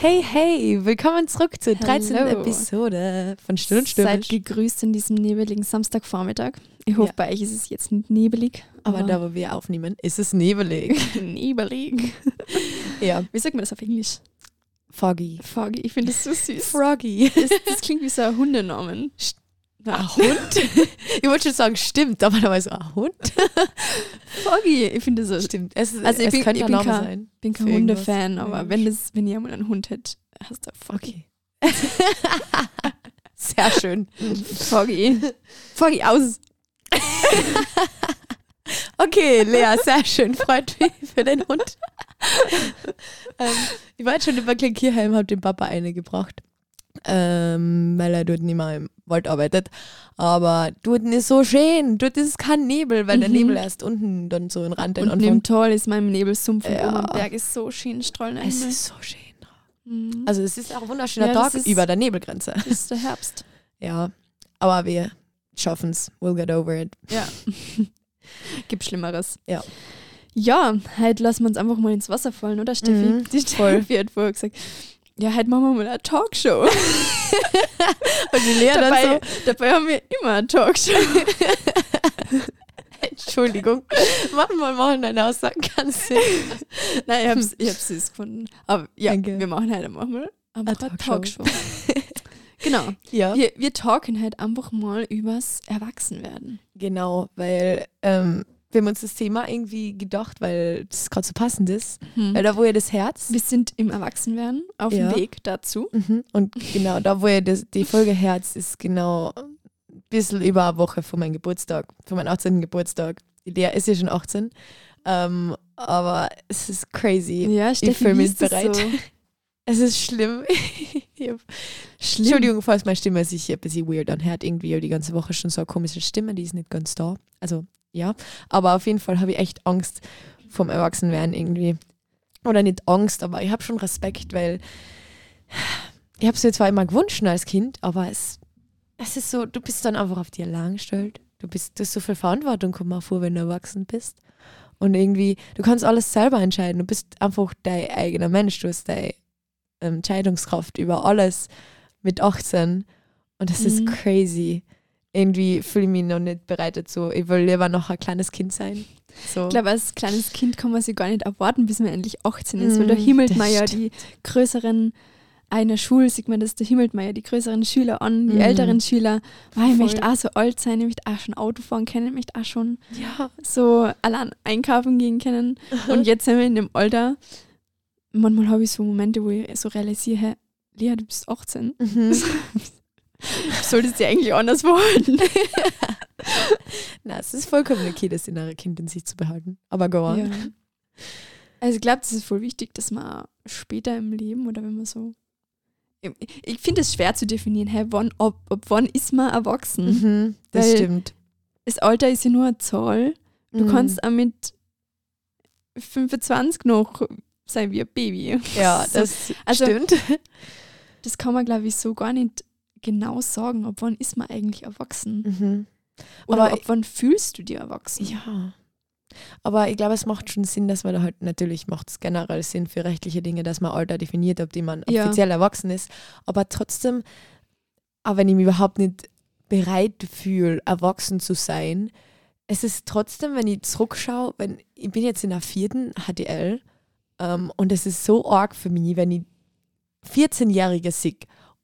Hey, hey, willkommen zurück zur 13. Hallo. Episode von Still und Seid Stürmisch. gegrüßt an diesem nebeligen Samstagvormittag. Ich hoffe, Ja. bei euch ist es jetzt nicht nebelig. Aber da, wo wir aufnehmen, ist es nebelig. nebelig. ja, Wie sagt man das auf Englisch? foggy. Foggy. Ich finde das so süß. Froggy. Das, das klingt wie so ein Hundenamen. Ein Hund? ich wollte schon sagen, stimmt, aber da war so ein Hund. Foggy. Ich finde so. Stimmt. Es, Also ich es bin- könnte ich bin kein- sein. Ich bin kein. Hundefan, aber wenn, das, wenn einmal einen Hund hätte, hast du Foggy. Okay. Sehr schön. Foggy. Foggy aus. Okay, Lea, sehr schön. Freut mich für den Hund. ähm, ich war jetzt schon über Klinkierheim, habe dem Papa eine gebracht. Ähm, weil er dort nicht mehr im Wald arbeitet. Aber dort ist so schön. Dort ist kein Nebel, weil der Mhm. Nebel erst unten dann so in Rand Und neben Tal ist mein Nebelsumpf Ja. am Berg ist so schön strahlender Es ist so schön. Mhm. Also es ist auch ein wunderschöner Ja, Tag ist- über der Nebelgrenze. Das ist der Herbst. Ja, aber wir schaffen es. We'll get over it. Ja. Gibt Schlimmeres. Ja. Ja, heute lassen wir uns einfach mal ins Wasser fallen, oder Steffi? Mhm, Die voll. Steffi hat vorher gesagt, ja, heute machen wir mal eine Talkshow. Und die Lea dabei, dann dabei haben wir immer eine Talkshow. so, Entschuldigung, manchmal machen deine Aussagen ganz Sinn. Nein, ich hab's, ich hab's süß gefunden. Aber ja, Danke. wir machen heute mal einfach Eine eine Talkshow. Talkshow. genau. Ja. Wir, wir talken halt einfach mal übers Erwachsenwerden. Genau, weil ähm, wir haben uns das Thema irgendwie gedacht, weil das gerade so passend ist. Weil da, wo ihr das Herz Wir sind im Erwachsenwerden auf Ja. dem Weg dazu. mhm. und genau, da, wo ihr das, die Folge Herz ist genau ein bisschen über eine Woche vor meinem Geburtstag, vor meinem 18. Geburtstag. Lea ist ja schon 18. Ähm, aber es ist crazy. Ja, Steffi, fühl wie mich bereit. So? Es ist schlimm. ich Schlimm. Entschuldigung, falls meine Stimme sich ein bisschen weird anhört. Irgendwie ich die ganze Woche schon so eine komische Stimme, die ist nicht ganz da. Also, ja. Aber auf jeden Fall habe ich echt Angst vom Erwachsenwerden irgendwie. Oder nicht Angst, aber ich habe schon Respekt, weil ich habe es mir zwar immer gewünscht als Kind, aber es, es ist so, du bist dann einfach auf dir allein gestellt. Du bist, du hast so viel Verantwortung, kommt mal vor, wenn du erwachsen bist. Und irgendwie, du kannst alles selber entscheiden. Du bist einfach dein eigener Mensch. Du hast deine ähm, Entscheidungskraft über alles mit 18. Und das ist Mhm. crazy. Irgendwie fühle ich mich noch nicht bereit dazu. Ich will lieber noch ein kleines Kind sein. So. Ich glaube, als kleines Kind kann man sich gar nicht erwarten, bis man endlich 18 ist, weil da Mm, himmelt man ja stimmt. die größeren, einer Schule sieht man das, da himmelt man ja die größeren Schüler an, die Mhm. älteren Schüler. Oh, ich Voll. möchte auch so alt sein, ich möchte auch schon Auto fahren können, ich möchte auch schon ja. so allein einkaufen gehen können. Und jetzt sind wir in dem Alter, manchmal habe ich so Momente, wo ich so realisiere, Lea, du bist 18. Mhm. Du solltest dich eigentlich anders verhalten. Na, es ist vollkommen okay, das innere Kind in sich zu behalten. Aber go on. Ja. Also ich glaube, das ist voll wichtig, dass man später im Leben oder wenn man so. Ich, finde es schwer zu definieren, hey, wann, ob, ob wann ist man erwachsen. Mhm, das Weil- stimmt. Das Alter ist ja nur eine Zahl. Du Mhm. kannst auch mit 25 noch sein wie ein Baby. Ja, So, das also- stimmt. Das kann man, glaube ich, so gar nicht genau sagen, ob wann ist man eigentlich erwachsen. Mhm. Oder Aber ob wann fühlst du dir erwachsen. Ja. Aber ich glaube, es macht schon Sinn, dass man da halt, natürlich macht es generell Sinn für rechtliche Dinge, dass man Alter definiert, ob jemand Ja. offiziell erwachsen ist. Aber trotzdem, auch wenn ich mich überhaupt nicht bereit fühle, erwachsen zu sein, es ist trotzdem, wenn ich zurückschaue, wenn ich bin jetzt in der vierten HDL ähm, und es ist so arg für mich, wenn ich 14-Jährige sehe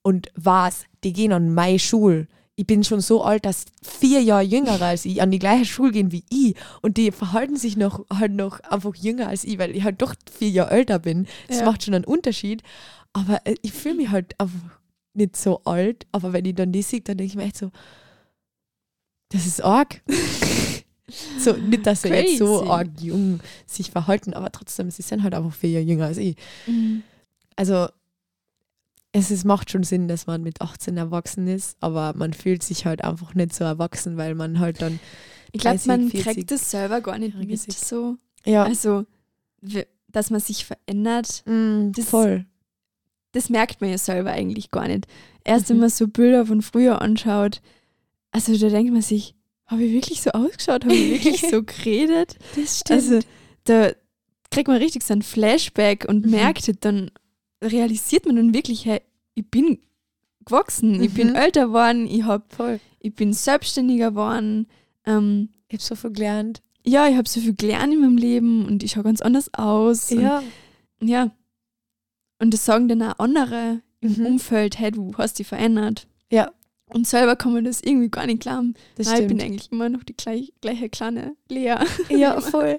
und was, die gehen an meine Schule. Ich bin schon so alt, dass vier Jahre jünger als ich an die gleiche Schule gehen wie ich und die verhalten sich noch halt noch einfach jünger als ich, weil ich halt doch vier Jahre älter bin. Das Ja. macht schon einen Unterschied. Aber äh, ich fühle mich halt einfach nicht so alt. Aber wenn ich dann die sehe, dann denke ich mir echt so, das ist arg. so, nicht, dass sie jetzt so arg jung sich verhalten, aber trotzdem, sie sind halt einfach vier Jahre jünger als ich. Mhm. Also es ist, macht schon Sinn, dass man mit 18 erwachsen ist, aber man fühlt sich halt einfach nicht so erwachsen, weil man halt dann, Ich glaube, 30, man 40 kriegt das selber gar nicht Jährige mit. sieht. So. ja, Also, dass man sich verändert, mm, das- voll. das merkt man ja selber eigentlich gar nicht. Erst Mhm. wenn man so Bilder von früher anschaut, also da denkt man sich, habe ich wirklich so ausgeschaut? Habe ich wirklich so geredet? Das Also da kriegt man richtig so ein Flashback und Mhm. merkt halt dann, realisiert man dann wirklich, hey, ich bin gewachsen, ich bin Mhm. älter geworden, ich, hab, Voll. ich bin selbstständiger geworden. Ähm, Ich habe so viel gelernt. ja, ich habe so viel gelernt in meinem Leben und ich schaue ganz anders aus. Ja. Und, ja. Und das sagen dann auch andere im Mhm. Umfeld, hey, du hast dich verändert. Ja. Und selber kann man das irgendwie gar nicht glauben. Das Nein, ich bin eigentlich immer noch die gleich, gleiche kleine Lea. Ja, voll.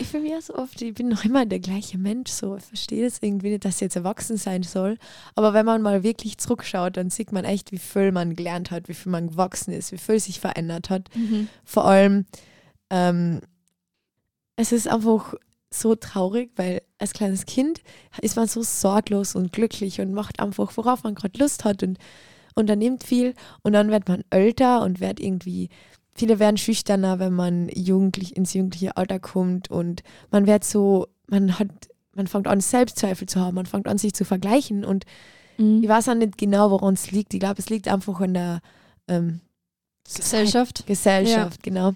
Ich fühle mich ja so oft, ich bin noch immer der gleiche Mensch. So. Ich verstehe das irgendwie nicht, dass ich jetzt erwachsen sein soll. Aber wenn man mal wirklich zurückschaut, dann sieht man echt, wie viel man gelernt hat, wie viel man gewachsen ist, wie viel sich verändert hat. Vor allem, ähm, es ist einfach so traurig, weil als kleines Kind ist man so sorglos und glücklich und macht einfach, worauf man gerade Lust hat und unternimmt viel. Und dann wird man älter und wird irgendwie, viele werden schüchterner, wenn man jugendlich ins jugendliche Alter kommt und man wird so, man hat, man fängt an, Selbstzweifel zu haben, man fängt an, sich zu vergleichen und Mhm. ich weiß auch nicht genau, woran es liegt. Ich glaube, es liegt einfach an der ähm, Gesellschaft. Gesellschaft, genau.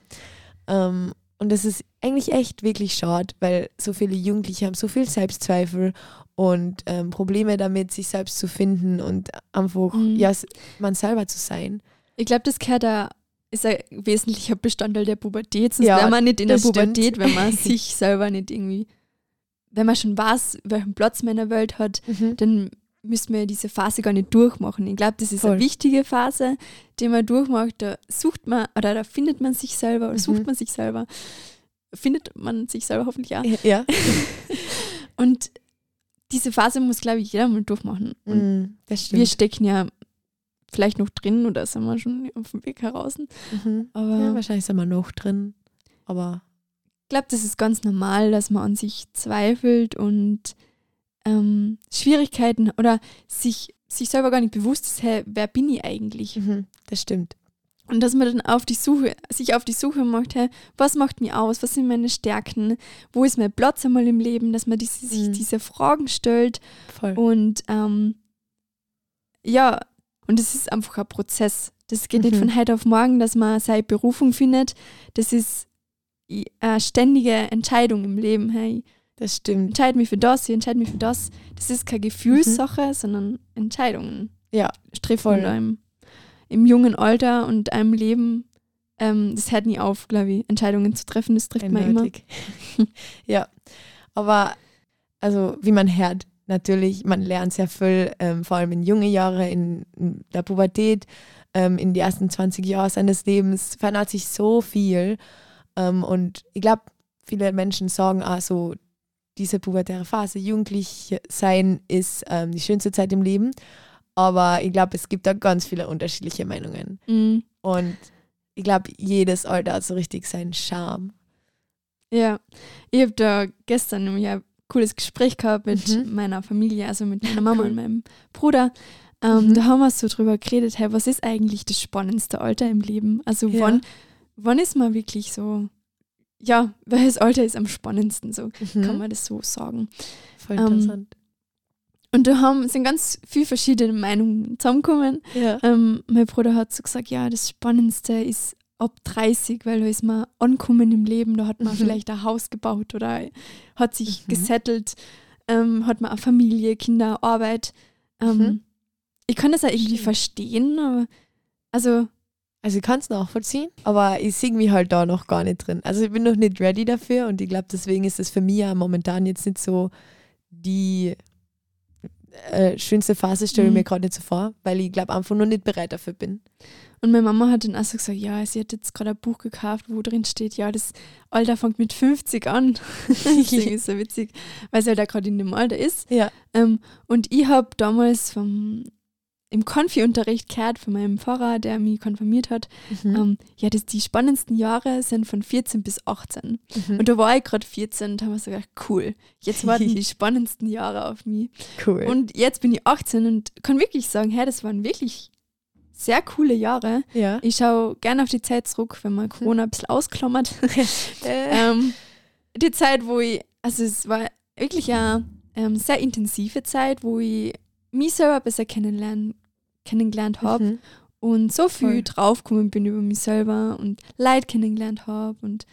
Ähm, und das ist eigentlich echt wirklich schade, weil so viele Jugendliche haben so viel Selbstzweifel und ähm, Probleme damit, sich selbst zu finden und einfach Mhm. ja, man selber zu sein. Ich glaube, das gehört da ist ein wesentlicher Bestandteil der Pubertät. Sonst Ja, wäre man nicht in der stimmt. Pubertät, wenn man sich selber nicht irgendwie, wenn man schon weiß, welchen Platz man in der Welt hat, dann man ja diese Phase gar nicht durchmachen. Ich glaube, das ist Voll. eine wichtige Phase, die man durchmacht. Da sucht man oder da findet man sich selber oder Mhm. sucht man sich selber. Findet man sich selber hoffentlich auch. Ja. Und diese Phase muss, glaube ich, jeder mal durchmachen. Mhm, wir stecken ja vielleicht noch drin oder sind wir schon auf dem Weg heraus. Mhm. Aber Ja, ich wahrscheinlich sind wir noch drin. Aber glaube, das ist ganz normal, dass man an sich zweifelt und ähm, Schwierigkeiten oder sich, sich selber gar nicht bewusst ist, hey, wer bin ich eigentlich? mhm, das stimmt. Und dass man dann auf die Suche, sich auf die Suche macht, hey, was macht mich aus, was sind meine Stärken, wo ist mein Platz einmal im Leben, dass man diese, sich Mhm. diese Fragen stellt Voll. und ähm, ja, und es ist einfach ein Prozess. Das geht nicht Mhm. von heute auf morgen, dass man seine Berufung findet. Das ist i- eine ständige Entscheidung im Leben. Hey, Das stimmt. entscheide mich für das, ich entscheide mich für das. Das ist keine Gefühlssache, sondern Entscheidungen. Mhm. Ja, trifft voll. man da im, im jungen Alter und einem Leben. Ähm, das hört nie auf, glaube ich, Entscheidungen zu treffen. Das trifft man immer. Eindeutig. ja, aber also wie man hört, natürlich, man lernt sehr viel, ähm, vor allem in junge Jahre, in, in der Pubertät, ähm, in die ersten 20 Jahre seines Lebens verändert sich so viel. Ähm, und ich glaube, viele Menschen sagen auch so, diese pubertäre Phase, jugendlich sein, ist ähm, die schönste Zeit im Leben. Aber ich glaube, es gibt da ganz viele unterschiedliche Meinungen. Mhm. Und ich glaube, jedes Alter hat so richtig seinen Charme. Ja, ich habe da gestern nämlich ein cooles Gespräch gehabt mit Mhm. meiner Familie, also mit meiner Mama und meinem Bruder. Ähm, Mhm. Da haben wir so drüber geredet, hey, was ist eigentlich das spannendste Alter im Leben? Also Ja. wann, wann ist man wirklich so, ja, welches Alter ist am spannendsten, so kann man das so sagen. Voll ähm, interessant. Und da haben, sind ganz viele verschiedene Meinungen zusammengekommen. ja. Ähm, mein Bruder hat so gesagt, ja, das Spannendste ist ab 30, weil da ist man ankommen im Leben, da hat man Mhm. vielleicht ein Haus gebaut oder hat sich Mhm. gesettelt, ähm, hat man eine Familie, Kinder, Arbeit. Ähm, Mhm. Ich kann das auch irgendwie verstehen, aber also Also ich kann es nachvollziehen, aber ich sehe mich halt da noch gar nicht drin. Also ich bin noch nicht ready dafür und ich glaube, deswegen ist es für mich ja momentan jetzt nicht so die äh, schönste Phase, stelle ich Mhm. mir gerade nicht so vor, weil ich glaube einfach noch nicht bereit dafür bin. Und meine Mama hat dann auch so gesagt, ja, sie hat jetzt gerade ein Buch gekauft, wo drin steht, ja, das Alter fängt mit 50 an. Deswegen ist so witzig, weil sie halt auch gerade in dem Alter ist. Ja. Ähm, und ich habe damals vom, im Konfi-Unterricht gehört von meinem Pfarrer, der mich konfirmiert hat, Mhm. ähm, ja, das, die spannendsten Jahre sind von 14 bis 18. Mhm. Und da war ich gerade 14 und habe mir so gedacht, cool, jetzt warten die spannendsten Jahre auf mich. cool. Und jetzt bin ich 18 und kann wirklich sagen, hey, das waren wirklich sehr coole Jahre. ja. Ich schaue gerne auf die Zeit zurück, wenn man Corona ein bisschen ausklammert. Äh, ähm, die Zeit, wo ich, also es war wirklich eine ähm, sehr intensive Zeit, wo ich mich selber besser kennenlernen, kennengelernt habe mhm. und so viel Voll. draufgekommen bin über mich selber und Leid kennengelernt habe und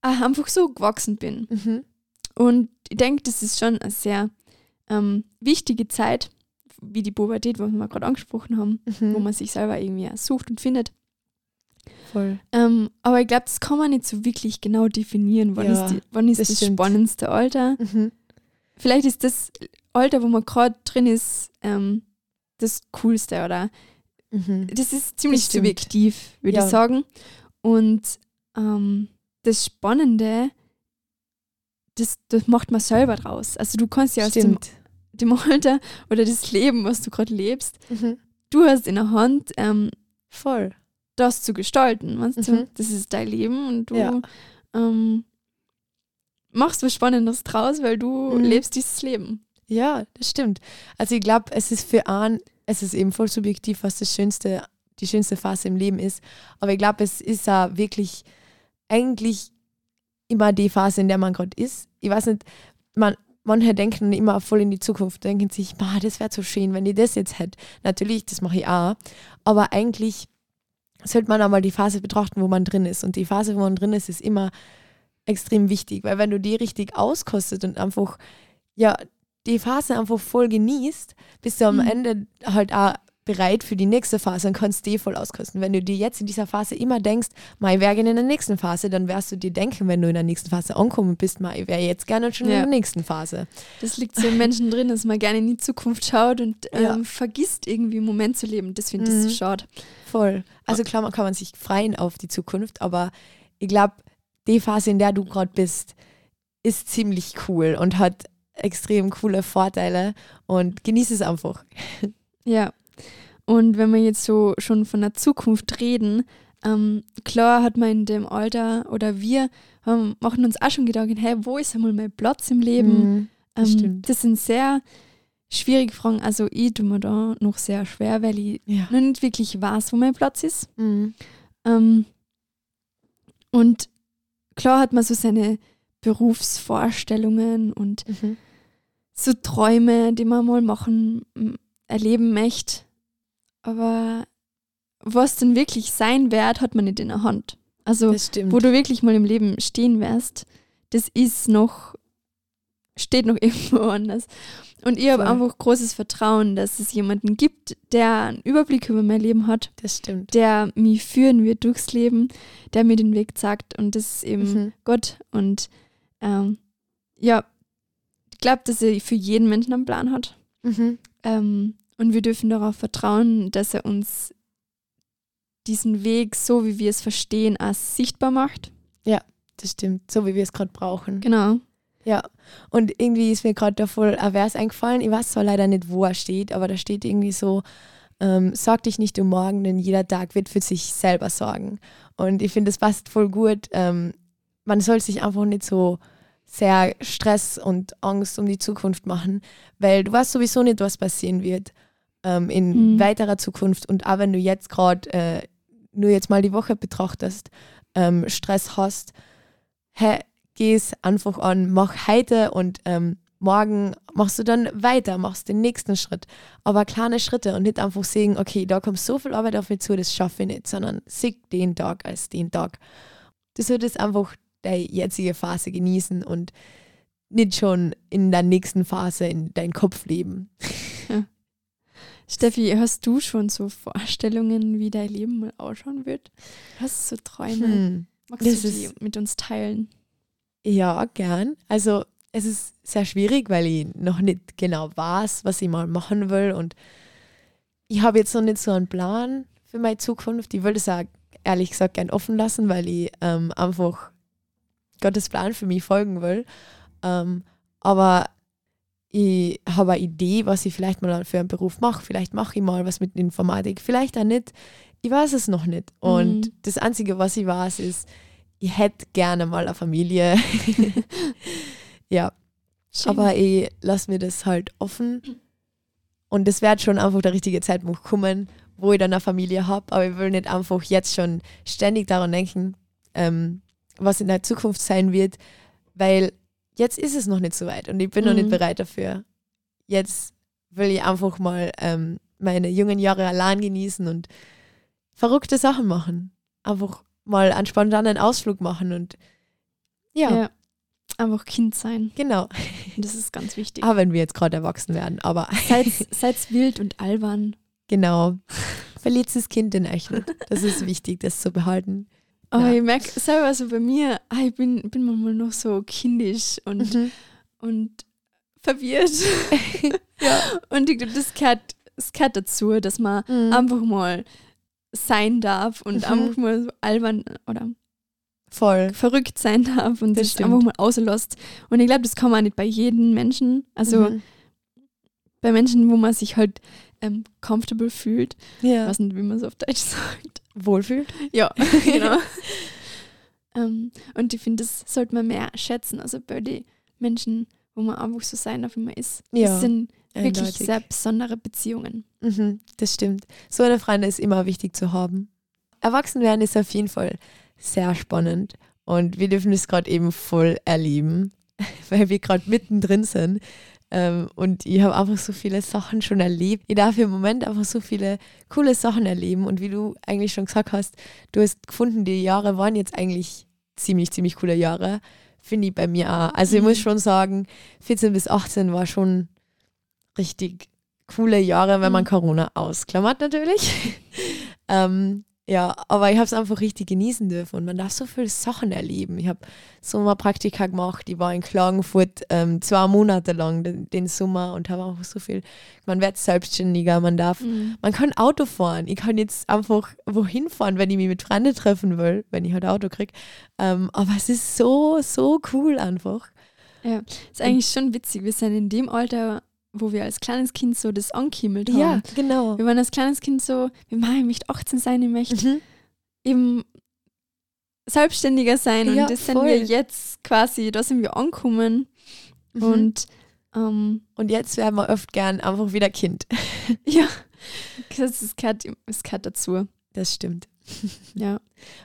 einfach so gewachsen bin. Mhm. Und ich denke, das ist schon ein sehr ähm, wichtige Zeit, wie die Pubertät, was wir gerade angesprochen haben, Mhm. wo man sich selber irgendwie sucht und findet. Voll. Ähm, aber ich glaube, das kann man nicht so wirklich genau definieren. Wann Ja, ist, die, wann ist das das, spannendste Alter? Mhm. Vielleicht ist das Alter, wo man gerade drin ist, ähm, das Coolste oder Mhm. das ist ziemlich stimmt. subjektiv, würde Ja. ich sagen. Und ähm, das Spannende, das, das macht man selber draus. Also du kannst ja aus dem, dem Alter oder das Leben, was du gerade lebst, Mhm. du hast in der Hand, ähm, Voll. das zu gestalten. Weißt du? Mhm. Das ist dein Leben und du Ja. ähm, machst was Spannendes draus, weil du Mhm. lebst dieses Leben. Ja, das stimmt. Also ich glaube, es ist für einen, es ist eben voll subjektiv, was das schönste, die schönste Phase im Leben ist. Aber ich glaube, es ist ja wirklich eigentlich immer die Phase, in der man gerade ist. Ich weiß nicht, man, manche denken immer voll in die Zukunft, denken sich, "Ma, das wäre so schön, wenn ich das jetzt hätte. Natürlich, das mache ich auch. Aber eigentlich sollte man einmal die Phase betrachten, wo man drin ist. Und die Phase, wo man drin ist, ist immer extrem wichtig, weil wenn du die richtig auskostet und einfach, ja, die Phase einfach voll genießt, bist du am Mhm. Ende halt auch bereit für die nächste Phase und kannst die voll auskosten. Wenn du dir jetzt in dieser Phase immer denkst, mal ich wäre gerne in der nächsten Phase, dann wirst du dir denken, wenn du in der nächsten Phase ankommen bist, mal ich wäre jetzt gerne schon in Ja. der nächsten Phase. Das liegt so im Menschen drin, dass man gerne in die Zukunft schaut und ähm, Ja. vergisst irgendwie einen Moment zu leben. Das finde ich Mhm. so schade. Voll. Also klar, man kann man sich freuen auf die Zukunft, aber ich glaube, die Phase, in der du gerade bist, ist ziemlich cool und hat extrem coole Vorteile und genieß es einfach. Ja. Und wenn wir jetzt so schon von der Zukunft reden, ähm, klar hat man in dem Alter oder wir ähm, machen uns auch schon Gedanken, hey, wo ist einmal mein Platz im Leben? Mhm. das Ähm, das sind sehr schwierige Fragen. Also ich tue mir da noch sehr schwer, weil ich Ja. noch nicht wirklich weiß, wo mein Platz ist. Mhm. Ähm, und klar hat man so seine Berufsvorstellungen und Mhm. so Träume, die man mal machen, erleben möchte. Aber was denn wirklich sein wird, hat man nicht in der Hand. Also, wo du wirklich mal im Leben stehen wirst, das ist noch, steht noch irgendwo anders. Und ich habe einfach großes Vertrauen, dass es jemanden gibt, der einen Überblick über mein Leben hat, der mich führen wird durchs Leben, der mir den Weg zeigt. Und das ist eben Mhm. Gott. Und ähm, ja, ich glaube, dass er für jeden Menschen einen Plan hat. Mhm. Ähm, und wir dürfen darauf vertrauen, dass er uns diesen Weg, so wie wir es verstehen, als sichtbar macht. Das stimmt. So wie wir es gerade brauchen. Genau. Ja. Und irgendwie ist mir gerade da voll ein Vers eingefallen. Ich weiß zwar leider nicht, wo er steht, aber da steht irgendwie so, ähm, sorg dich nicht um morgen, denn jeder Tag wird für sich selber sorgen. Und ich finde, das passt voll gut. Ähm, man soll sich einfach nicht so sehr Stress und Angst um die Zukunft machen, weil du weißt sowieso nicht, was passieren wird ähm, in Mhm. weiterer Zukunft. Und auch wenn du jetzt gerade äh, nur jetzt mal die Woche betrachtest, ähm, Stress hast, hey, geh es einfach an, mach heute und ähm, morgen machst du dann weiter, machst den nächsten Schritt. Aber kleine Schritte und nicht einfach sehen, okay, da kommt so viel Arbeit auf mich zu, das schaffe ich nicht, sondern sieg den Tag als den Tag. Du solltest einfach deine jetzige Phase genießen und nicht schon in der nächsten Phase in deinen Kopf leben. Steffi, hast du schon so Vorstellungen, wie dein Leben mal ausschauen wird? Hast du so Träume? Hm. Magst das du die ist- mit uns teilen? Ja, gern. Also es ist sehr schwierig, weil ich noch nicht genau weiß, was ich mal machen will. Und ich habe jetzt noch nicht so einen Plan für meine Zukunft. Ich würde es auch ehrlich gesagt gern offen lassen, weil ich ähm, einfach Gottes Plan für mich folgen will. Ähm, aber ich habe eine Idee, was ich vielleicht mal für einen Beruf mache. Vielleicht mache ich mal was mit Informatik, vielleicht auch nicht. Ich weiß es noch nicht. Und Mhm. das Einzige, was ich weiß, ist, ich hätte gerne mal eine Familie. ja, Schön. aber ich lasse mir das halt offen. Und es wird schon einfach der richtige Zeitpunkt kommen, wo ich dann eine Familie habe. Aber ich will nicht einfach jetzt schon ständig daran denken, ähm, was in der Zukunft sein wird, weil jetzt ist es noch nicht so weit und ich bin noch nicht Mhm. bereit dafür. Jetzt will ich einfach mal ähm, meine jungen Jahre allein genießen und verrückte Sachen machen. Einfach mal einen spontanen Ausflug machen und ja, ja. Einfach Kind sein. Genau. Das ist ganz wichtig. Aber wenn wir jetzt gerade erwachsen werden, aber Seid, seid wild und albern. genau. Verliert das Kind in euch nicht. Das ist wichtig, das zu behalten. Aber Ja. ich merke selber so bei mir, ah, ich bin, bin manchmal noch so kindisch und, Mhm. und verwirrt. Ja. Und ich glaube, das gehört, das gehört dazu, dass man Mhm. einfach mal sein darf und Mhm. einfach mal so albern oder Voll. verrückt sein darf und Das stimmt. einfach mal auslässt. Und ich glaube, das kann man nicht bei jedem Menschen. Also Mhm. bei Menschen, wo man sich halt ähm, comfortable fühlt. Ich ja. weiß nicht, wie man es auf Deutsch sagt. wohlfühlt. Ja, genau. ähm, und ich finde, das sollte man mehr schätzen. Also bei den Menschen, wo man einfach so sein darf, wie man ist. Ja, Das sind wirklich Eindeutig. sehr besondere Beziehungen. Mhm, das stimmt. So eine Freundin ist immer wichtig zu haben. Erwachsenwerden ist auf jeden Fall sehr spannend und wir dürfen es gerade eben voll erleben, weil wir gerade mittendrin sind. Ähm, und ich habe einfach so viele Sachen schon erlebt. Ich darf im Moment einfach so viele coole Sachen erleben. Und wie du eigentlich schon gesagt hast, du hast gefunden, die Jahre waren jetzt eigentlich ziemlich, ziemlich coole Jahre. Finde ich bei mir auch. Also ich Mhm. muss schon sagen, 14 bis 18 war schon richtig coole Jahre, wenn man Mhm. Corona ausklammert natürlich. ähm, ja, aber ich habe es einfach richtig genießen dürfen und man darf so viele Sachen erleben. Ich habe Sommerpraktika gemacht, ich war in Klagenfurt ähm, zwei Monate lang den, den Sommer und habe einfach so viel, man wird selbstständiger, man darf, Mhm. man kann Auto fahren. Ich kann jetzt einfach wohin fahren, wenn ich mich mit Freunden treffen will, wenn ich halt Auto kriege. Ähm, aber es ist so, so cool einfach. Ist eigentlich schon witzig. Wir sind in dem Alter, wo wir als kleines Kind so das angehimmelt haben. Ja, genau. Wir waren als kleines Kind so, wir machen, ich möchte 18 sein, ich möchte Mhm. eben selbstständiger sein. Ja, und das sind voll. wir jetzt quasi, da sind wir angekommen. Mhm. Und ähm, Und jetzt werden wir oft gern einfach wieder Kind. ja, das, gehört, das gehört dazu. Das stimmt. Ja.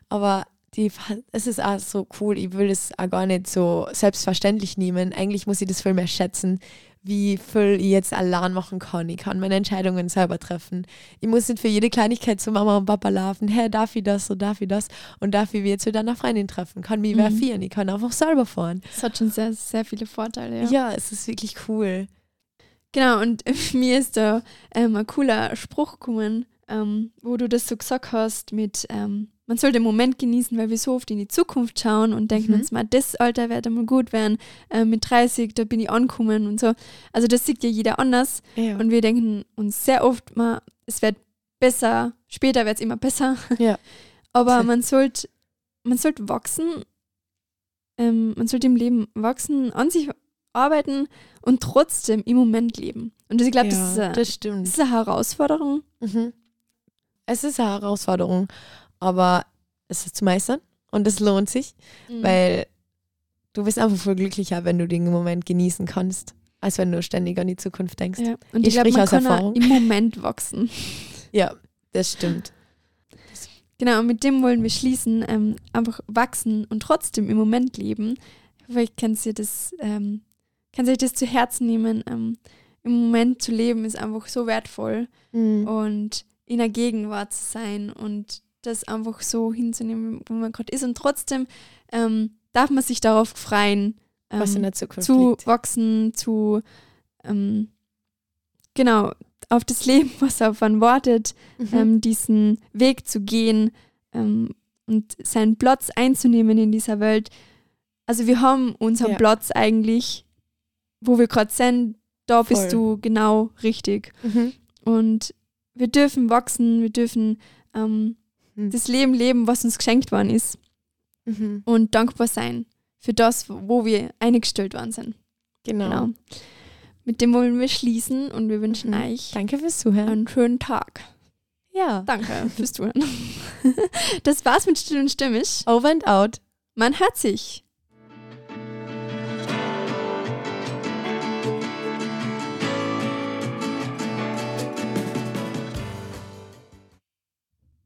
Aber die, es ist auch so cool. Ich will es auch gar nicht so selbstverständlich nehmen. Eigentlich muss ich das viel mehr schätzen, wie viel ich jetzt allein machen kann. Ich kann meine Entscheidungen selber treffen. Ich muss nicht für jede Kleinigkeit zu Mama und Papa laufen. Hey, darf ich das, so darf ich das? Und darf ich jetzt wieder eine Freundin treffen? Kann mich Mhm. verfieren. Ich kann einfach selber fahren. Das hat schon sehr, sehr viele Vorteile. Ja. Ja, es ist wirklich cool. Genau, und mir ist da ähm, ein cooler Spruch gekommen, ähm, wo du das so gesagt hast mit, ähm, man soll den Moment genießen, weil wir so oft in die Zukunft schauen und denken Mhm. uns mal, das Alter wird einmal gut werden, ähm, mit 30, da bin ich angekommen und so. Also das sieht ja jeder anders Ja. und wir denken uns sehr oft mal, es wird besser, später wird es immer besser. Ja. Aber man sollte man sollte wachsen, ähm, man sollte im Leben wachsen, an sich arbeiten und trotzdem im Moment leben. Und ich glaube, das, ist eine- das das ist eine Herausforderung. Mhm. Es ist eine Herausforderung, aber es ist zu meistern und es lohnt sich, weil du bist einfach voll glücklicher, wenn du den Moment genießen kannst, als wenn du ständig an die Zukunft denkst. ja. Und Ich ich, glaube, man aus kann Erfahrung. im Moment wachsen. Ja, das stimmt. Genau, und mit dem wollen wir schließen, ähm, einfach wachsen und trotzdem im Moment leben. Vielleicht kannst du das, ähm, kannst du das zu Herzen nehmen. Ähm, Im Moment zu leben ist einfach so wertvoll Mhm. und in der Gegenwart zu sein und das einfach so hinzunehmen, wo man gerade ist. Und trotzdem ähm, darf man sich darauf freuen, ähm, Was in der Zukunft zu liegt. wachsen, zu ähm, genau auf das Leben, was auf einen wartet, Mhm. ähm, diesen Weg zu gehen ähm, und seinen Platz einzunehmen in dieser Welt. Also wir haben unseren Ja. Platz eigentlich, wo wir gerade sind, da Voll. bist du genau richtig. Mhm. Und wir dürfen wachsen, wir dürfen ähm, Mhm. das Leben leben, was uns geschenkt worden ist Mhm. und dankbar sein für das, wo wir eingestellt worden sind. Genau. Genau. Mit dem wollen wir schließen und wir wünschen Mhm. euch Danke fürs Zuhören. einen schönen Tag. Ja. Danke fürs Zuhören. Das war's mit Still und Stimmig. Over and out. Man hört sich.